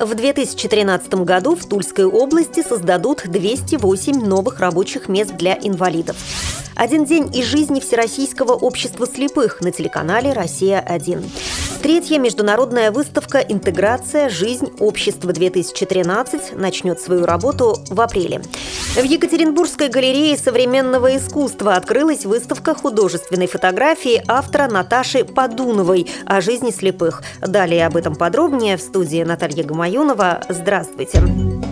В 2013 году в Тульской области создадут 208 новых рабочих мест для инвалидов. Один день из жизни Всероссийского общества слепых на телеканале «Россия-1». Третья международная выставка «Интеграция. Жизнь общества-2013» начнет свою работу в апреле. В Екатеринбургской галерее современного искусства открылась выставка художественной фотографии автора Наташи Подуновой о жизни слепых. Далее об этом подробнее в студии Наталья Гамаюнова. Здравствуйте. Здравствуйте.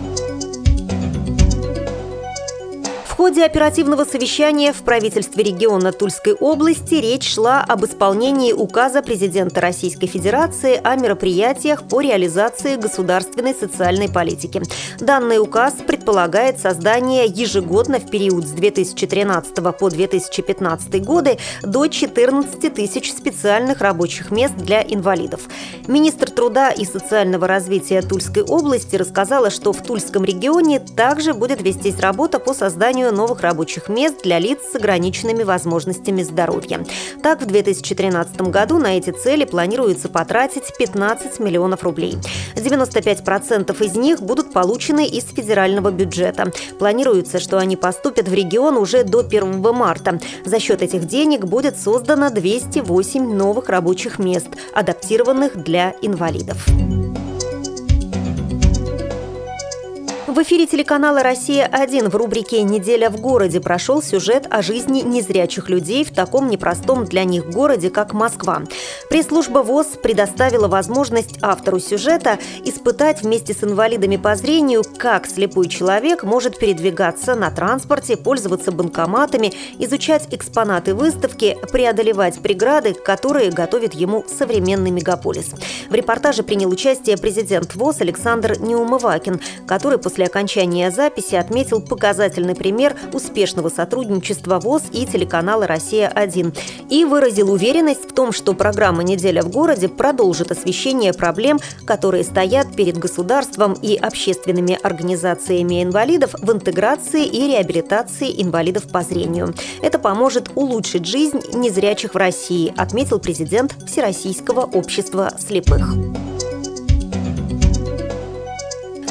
Ходе оперативного совещания в правительстве региона Тульской области речь шла об исполнении указа президента Российской Федерации о мероприятиях по реализации государственной социальной политики. Данный указ предполагает создание ежегодно в период с 2013 по 2015 годы до 14 тысяч специальных рабочих мест для инвалидов. Министр труда и социального развития Тульской области рассказала, что в Тульском регионе также будет вестись работа по созданию новых рабочих мест для лиц с ограниченными возможностями здоровья. Так, в 2013 году на эти цели планируется потратить 15 миллионов рублей. 95% из них будут получены из федерального бюджета. Планируется, что они поступят в регион уже до 1 марта. За счет этих денег будет создано 208 новых рабочих мест, адаптированных для инвалидов. В эфире телеканала «Россия-1» в рубрике «Неделя в городе» прошел сюжет о жизни незрячих людей в таком непростом для них городе, как Москва. Пресс-служба ВОЗ предоставила возможность автору сюжета испытать вместе с инвалидами по зрению, как слепой человек может передвигаться на транспорте, пользоваться банкоматами, изучать экспонаты выставки, преодолевать преграды, которые готовит ему современный мегаполис. В репортаже принял участие президент ВОЗ Александр Неумывакин, который после после окончания записи отметил показательный пример успешного сотрудничества ВОЗ и телеканала «Россия-1» и выразил уверенность в том, что программа «Неделя в городе» продолжит освещение проблем, которые стоят перед государством и общественными организациями инвалидов в интеграции и реабилитации инвалидов по зрению. Это поможет улучшить жизнь незрячих в России, отметил президент Всероссийского общества слепых.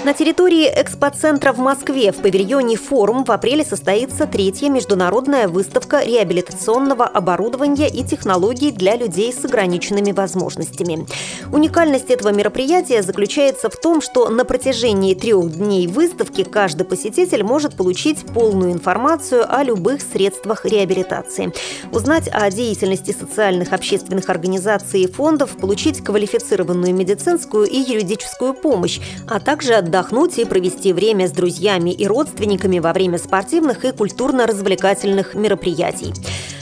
На территории экспоцентра в Москве в павильоне «Форум» в апреле состоится третья международная выставка реабилитационного оборудования и технологий для людей с ограниченными возможностями. Уникальность этого мероприятия заключается в том, что на протяжении трех дней выставки каждый посетитель может получить полную информацию о любых средствах реабилитации, узнать о деятельности социальных общественных организаций и фондов, получить квалифицированную медицинскую и юридическую помощь, а также отдать отдохнуть и провести время с друзьями и родственниками во время спортивных и культурно-развлекательных мероприятий.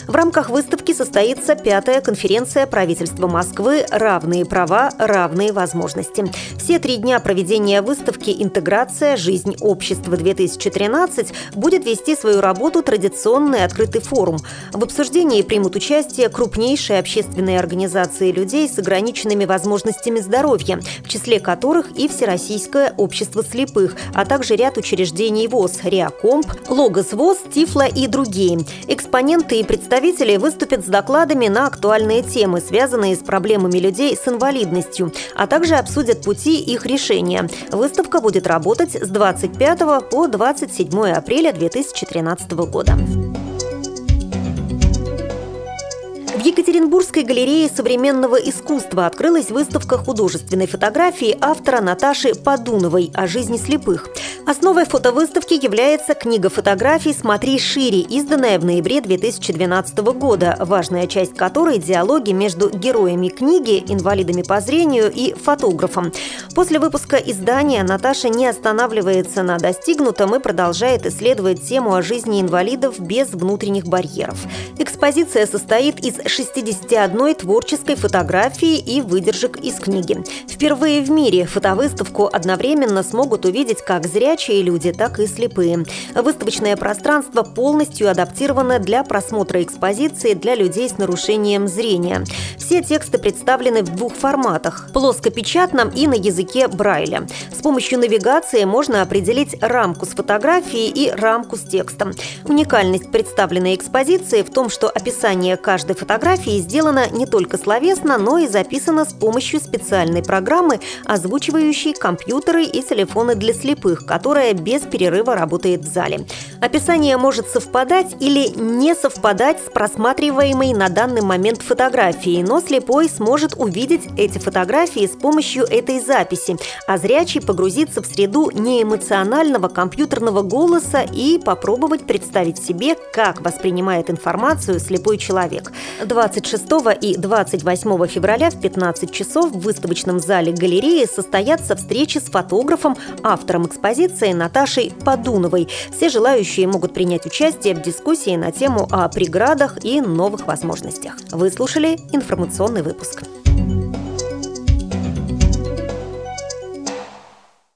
В рамках выставки состоится пятая конференция правительства Москвы «Равные права, равные возможности». Все три дня проведения выставки «Интеграция. Жизнь общества-2013» будет вести свою работу традиционный открытый форум. В обсуждении примут участие крупнейшие общественные организации людей с ограниченными возможностями здоровья, в числе которых и Всероссийское общество слепых, а также ряд учреждений ВОЗ, Реакомп, Логос ВОЗ, Тифла и другие. Экспоненты и представители представители выступят с докладами на актуальные темы, связанные с проблемами людей с инвалидностью, а также обсудят пути их решения. Выставка будет работать с 25 по 27 апреля 2013 года. Екатеринбургской галерее современного искусства открылась выставка художественной фотографии автора Наташи Подуновой о жизни слепых. Основой фотовыставки является книга фотографий «Смотри шире», изданная в ноябре 2012 года, важная часть которой – диалоги между героями книги, инвалидами по зрению и фотографом. После выпуска издания Наташа не останавливается на достигнутом и продолжает исследовать тему о жизни инвалидов без внутренних барьеров. Экспозиция состоит из 61 творческой фотографии и выдержек из книги. Впервые в мире фотовыставку одновременно смогут увидеть как зрячие люди, так и слепые. Выставочное пространство полностью адаптировано для просмотра экспозиции для людей с нарушением зрения. Все тексты представлены в двух форматах – плоскопечатном и на языке Брайля. С помощью навигации можно определить рамку с фотографией и рамку с текстом. Уникальность представленной экспозиции в том, что описание каждой фотографии сделано не только словесно, но и записано с помощью специальной программы, озвучивающей компьютеры и телефоны для слепых, которая без перерыва работает в зале. Описание может совпадать или не совпадать с просматриваемой на данный момент фотографией, но слепой сможет увидеть эти фотографии с помощью этой записи, а зрячий погрузиться в среду неэмоционального компьютерного голоса и попробовать представить себе, как воспринимает информацию слепой человек. 26 и 28 февраля в 15 часов в выставочном зале галереи состоятся встречи с фотографом, автором экспозиции Наташей Подуновой. Все желающие могут принять участие в дискуссии на тему о преградах и новых возможностях. Вы слушали информационный выпуск.